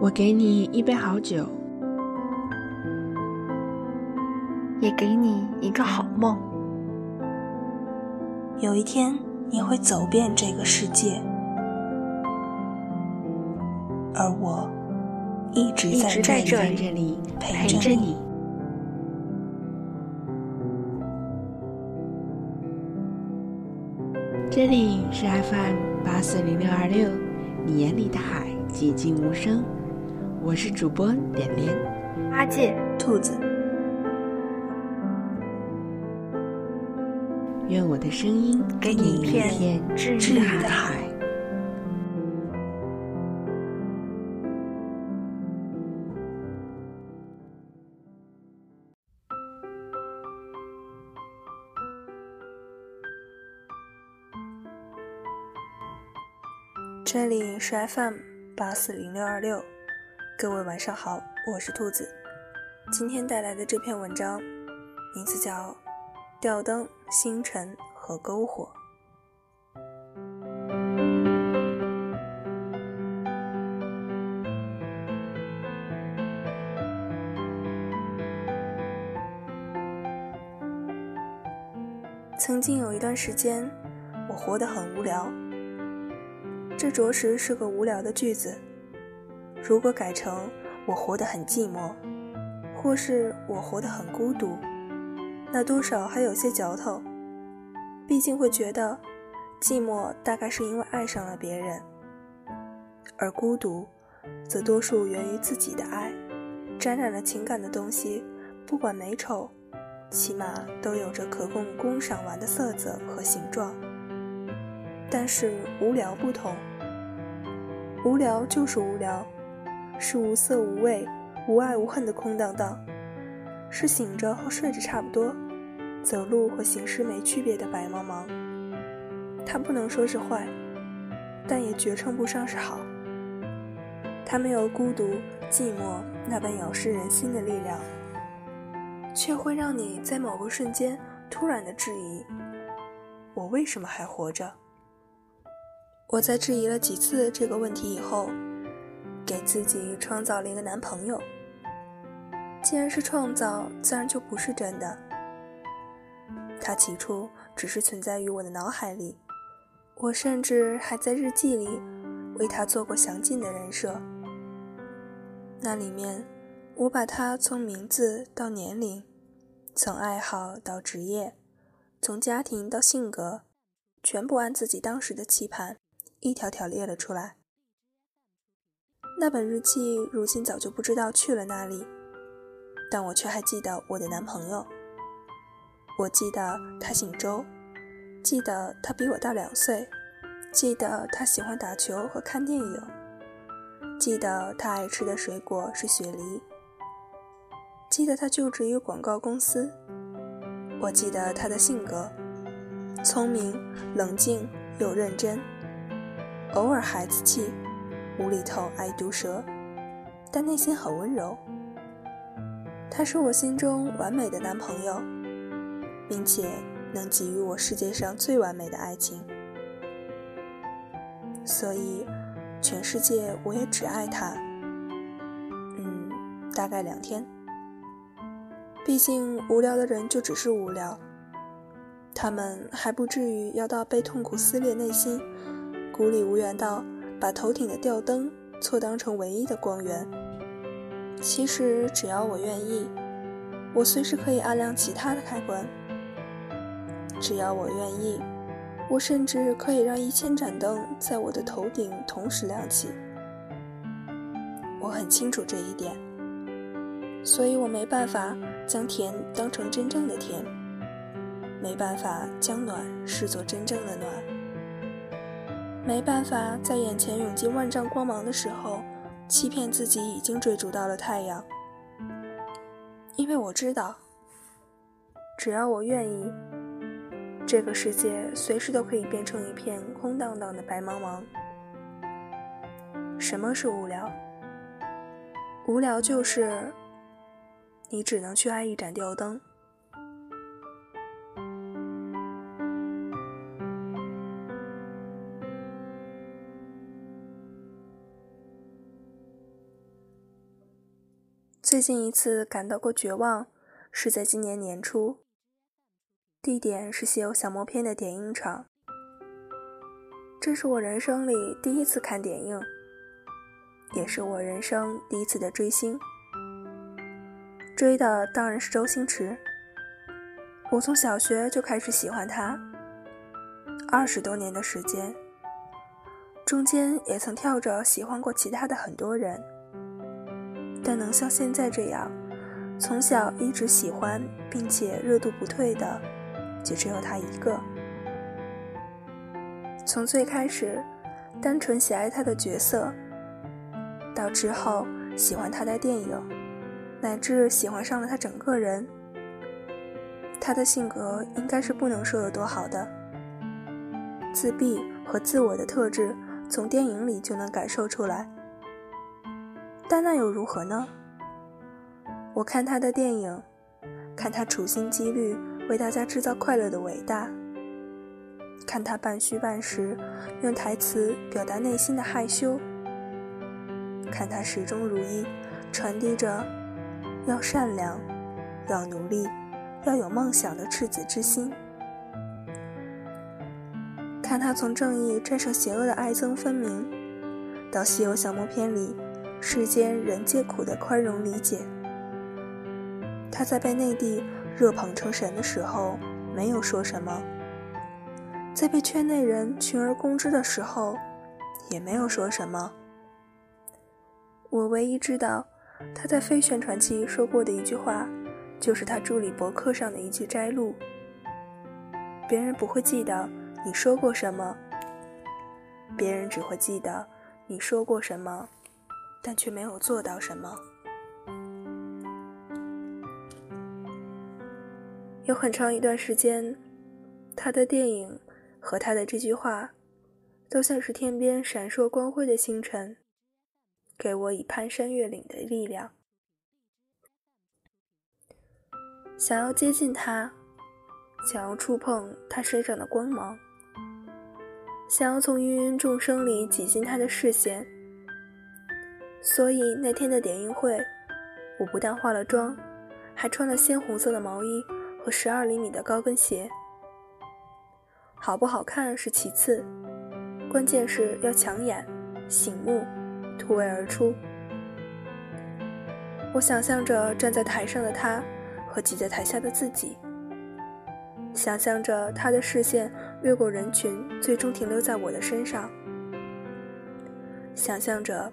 我给你一杯好酒，也给你一个好梦。有一天，你会走遍这个世界，而我一直在这里陪着你。这里是 FM 八四零六二六，你眼里的海寂静无声。我是主播点点，阿戒，兔子。愿我的声音给你一片治愈的海。这里是 FM 八四零六二六，各位晚上好，我是兔子。今天带来的这篇文章，名字叫《吊灯、星辰和篝火》。曾经有一段时间，我活得很无聊。这着实是个无聊的句子。如果改成“我活得很寂寞”，或是“我活得很孤独”，那多少还有些嚼头。毕竟会觉得，寂寞大概是因为爱上了别人，而孤独，则多数源于自己的爱。沾染了情感的东西，不管美丑，起码都有着可供观赏玩的色泽和形状。但是无聊不同，无聊就是无聊，是无色无味、无爱无恨的空荡荡，是醒着和睡着差不多，走路和行尸没区别的白茫茫。它不能说是坏，但也绝称不上是好。它没有孤独、寂寞那般咬噬人心的力量，却会让你在某个瞬间突然的质疑：我为什么还活着？我在质疑了几次这个问题以后，给自己创造了一个男朋友。既然是创造，自然就不是真的。他起初只是存在于我的脑海里，我甚至还在日记里为他做过详尽的人设。那里面，我把他从名字到年龄，从爱好到职业，从家庭到性格，全部按自己当时的期盼。一条条列了出来。那本日记如今早就不知道去了哪里，但我却还记得我的男朋友。我记得他姓周，记得他比我大两岁，记得他喜欢打球和看电影，记得他爱吃的水果是雪梨，记得他就职于广告公司。我记得他的性格：聪明、冷静又认真。偶尔孩子气，无厘头，爱毒舌，但内心很温柔。他是我心中完美的男朋友，并且能给予我世界上最完美的爱情。所以，全世界我也只爱他。嗯，大概两天。毕竟无聊的人就只是无聊，他们还不至于要到被痛苦撕裂内心。孤立无援到把头顶的吊灯错当成唯一的光源。其实只要我愿意，我随时可以按亮其他的开关。只要我愿意，我甚至可以让一千盏灯在我的头顶同时亮起。我很清楚这一点，所以我没办法将甜当成真正的甜，没办法将暖视作真正的暖。没办法在眼前涌进万丈光芒的时候，欺骗自己已经追逐到了太阳，因为我知道，只要我愿意，这个世界随时都可以变成一片空荡荡的白茫茫。什么是无聊？无聊就是你只能去爱一盏吊灯。最近一次感到过绝望，是在今年年初。地点是《西游降魔篇》的点映场。这是我人生里第一次看点映，也是我人生第一次的追星。追的当然是周星驰。我从小学就开始喜欢他，二十多年的时间，中间也曾跳着喜欢过其他的很多人，但能像现在这样，从小一直喜欢并且热度不退的，就只有他一个。从最开始，单纯喜爱他的角色，到之后喜欢他的电影，乃至喜欢上了他整个人。他的性格应该是不能说有多好的，自闭和自我的特质从电影里就能感受出来。但那又如何呢？我看他的电影，看他处心积虑为大家制造快乐的伟大。看他半虚半实，用台词表达内心的害羞；看他始终如一，传递着要善良、要努力、要有梦想的赤子之心；看他从正义战胜邪恶的爱憎分明，到《西游降魔篇》里世间人皆苦的宽容理解；他在被内地热捧成神的时候，没有说什么。在被圈内人群而攻之的时候，也没有说什么。我唯一知道他在非宣传期说过的一句话，就是他助理博客上的一句摘录：“别人不会记得你说过什么，别人只会记得你说过什么，但却没有做到什么。”有很长一段时间，他的电影。和他的这句话，都像是天边闪烁光辉的星辰，给我以攀山越岭的力量。想要接近他，想要触碰他身上的光芒，想要从芸芸众生里挤进他的视线。所以那天的点映会，我不但化了妆，还穿了鲜红色的毛衣和十二厘米的高跟鞋。好不好看是其次，关键是要抢眼、醒目、突围而出。我想象着站在台上的他和挤在台下的自己，想象着他的视线越过人群，最终停留在我的身上。想象着，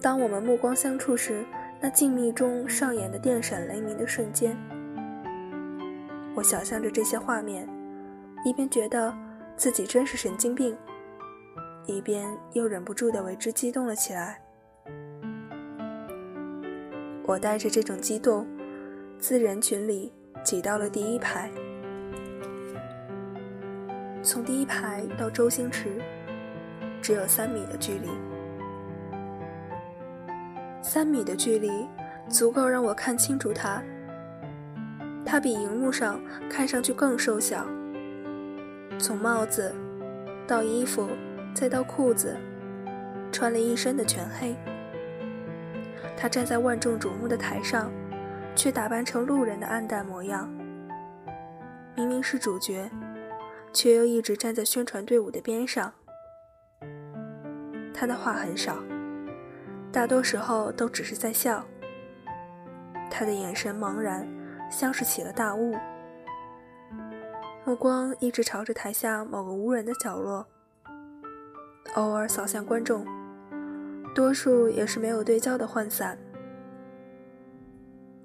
当我们目光相触时，那静谧中上演的电闪雷鸣的瞬间。我想象着这些画面，一边觉得。自己真是神经病，一边又忍不住的为之激动了起来。我带着这种激动，自人群里挤到了第一排。从第一排到周星驰，只有三米的距离。三米的距离，足够让我看清楚他。他比荧幕上看上去更瘦小。从帽子，到衣服，再到裤子，穿了一身的全黑。他站在万众瞩目的台上，却打扮成路人的暗淡模样。明明是主角，却又一直站在宣传队伍的边上。他的话很少，大多时候都只是在笑。他的眼神茫然，像是起了大雾。目光一直朝着台下某个无人的角落，偶尔扫向观众，多数也是没有对焦的涣散。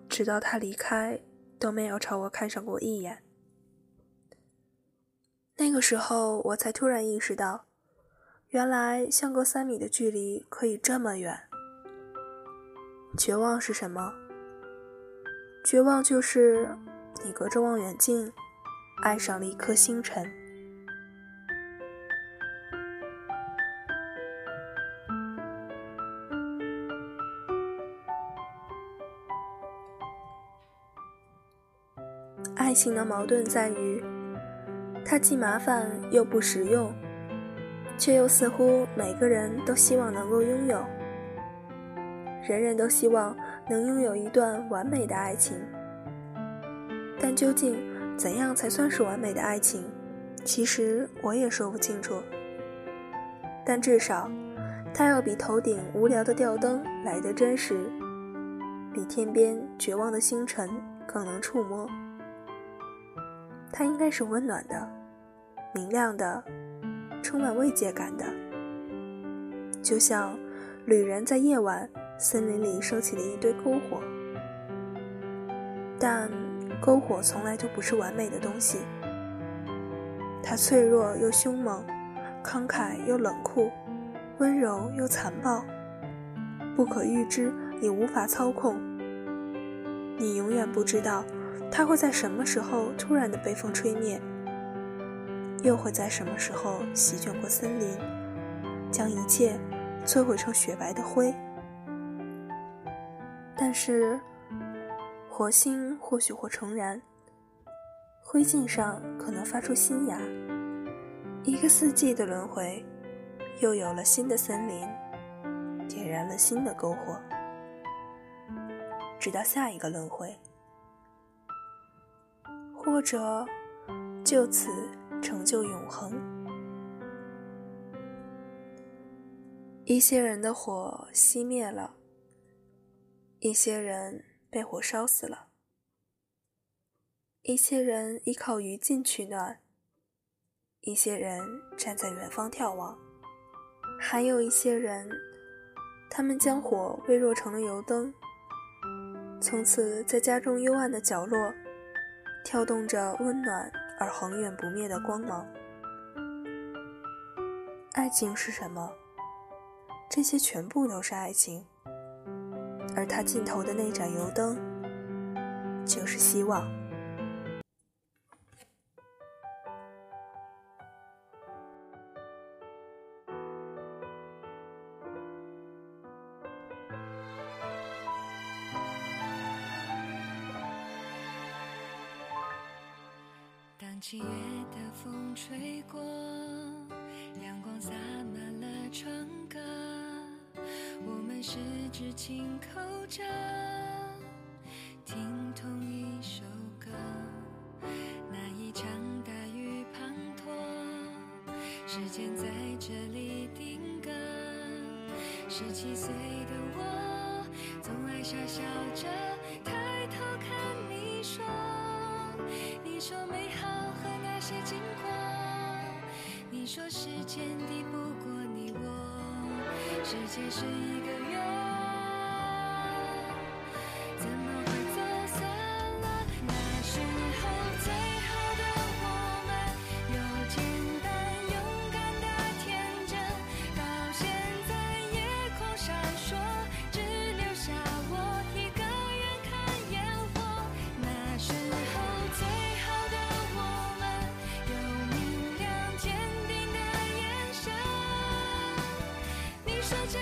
直到他离开，都没有朝我看上过一眼。那个时候，我才突然意识到，原来相隔三米的距离可以这么远。绝望是什么？绝望就是你隔着望远镜。爱上了一颗星辰。爱情的矛盾在于，它既麻烦又不实用，却又似乎每个人都希望能够拥有。人人都希望能拥有一段完美的爱情。但究竟怎样才算是完美的爱情？其实我也说不清楚。但至少，它要比头顶无聊的吊灯来得真实，比天边绝望的星辰更能触摸。它应该是温暖的、明亮的、充满慰藉感的，就像旅人在夜晚森林里收起了一堆篝火。但篝火从来就不是完美的东西，它脆弱又凶猛，慷慨又冷酷，温柔又残暴，不可预知也无法操控。你永远不知道。它会在什么时候突然的被风吹灭，又会在什么时候席卷过森林，将一切摧毁成雪白的灰？但是，火星或许会重燃，灰烬上可能发出新芽，一个四季的轮回，又有了新的森林，点燃了新的篝火，直到下一个轮回。或者就此成就永恒。一些人的火熄灭了，一些人被火烧死了，一些人依靠余烬取暖，一些人站在远方眺望，还有一些人，他们将火微弱成了油灯，从此在家中幽暗的角落。跳动着温暖而恒远不灭的光芒。爱情是什么？这些全部都是爱情，而它尽头的那盏油灯，就是希望。当七月的风吹过，阳光洒满了窗格，十指紧扣着，听同一首歌。那一场大雨滂沱，时间在这里定格。十七岁的我，总爱傻笑着抬头看你说，你说美好和那。些经过，你说时间抵不过你我，世界是一个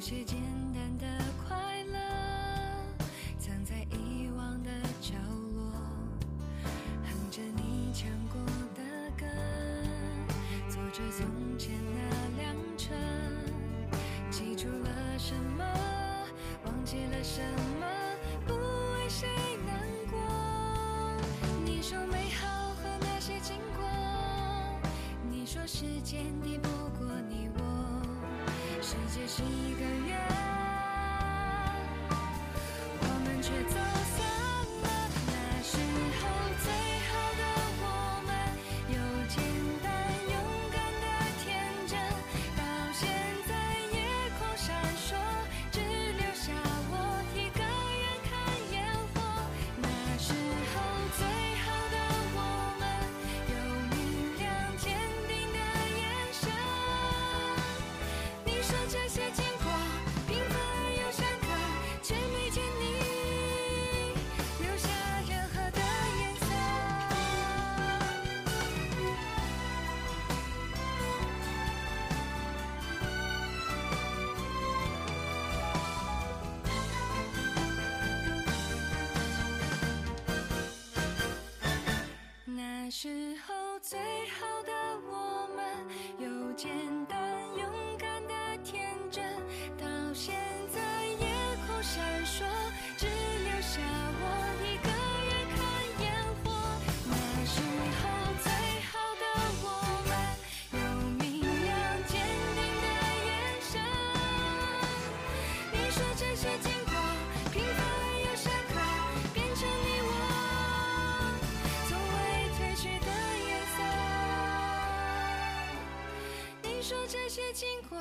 有些简单的快乐，藏在遗忘的角落，哼着你唱过的歌，坐着从前那辆车，记住了什么，忘记了什么，不为谁难过。你说美好和那些。经过，你说时间抵不，世界是一个圆，我们却走说这些经过，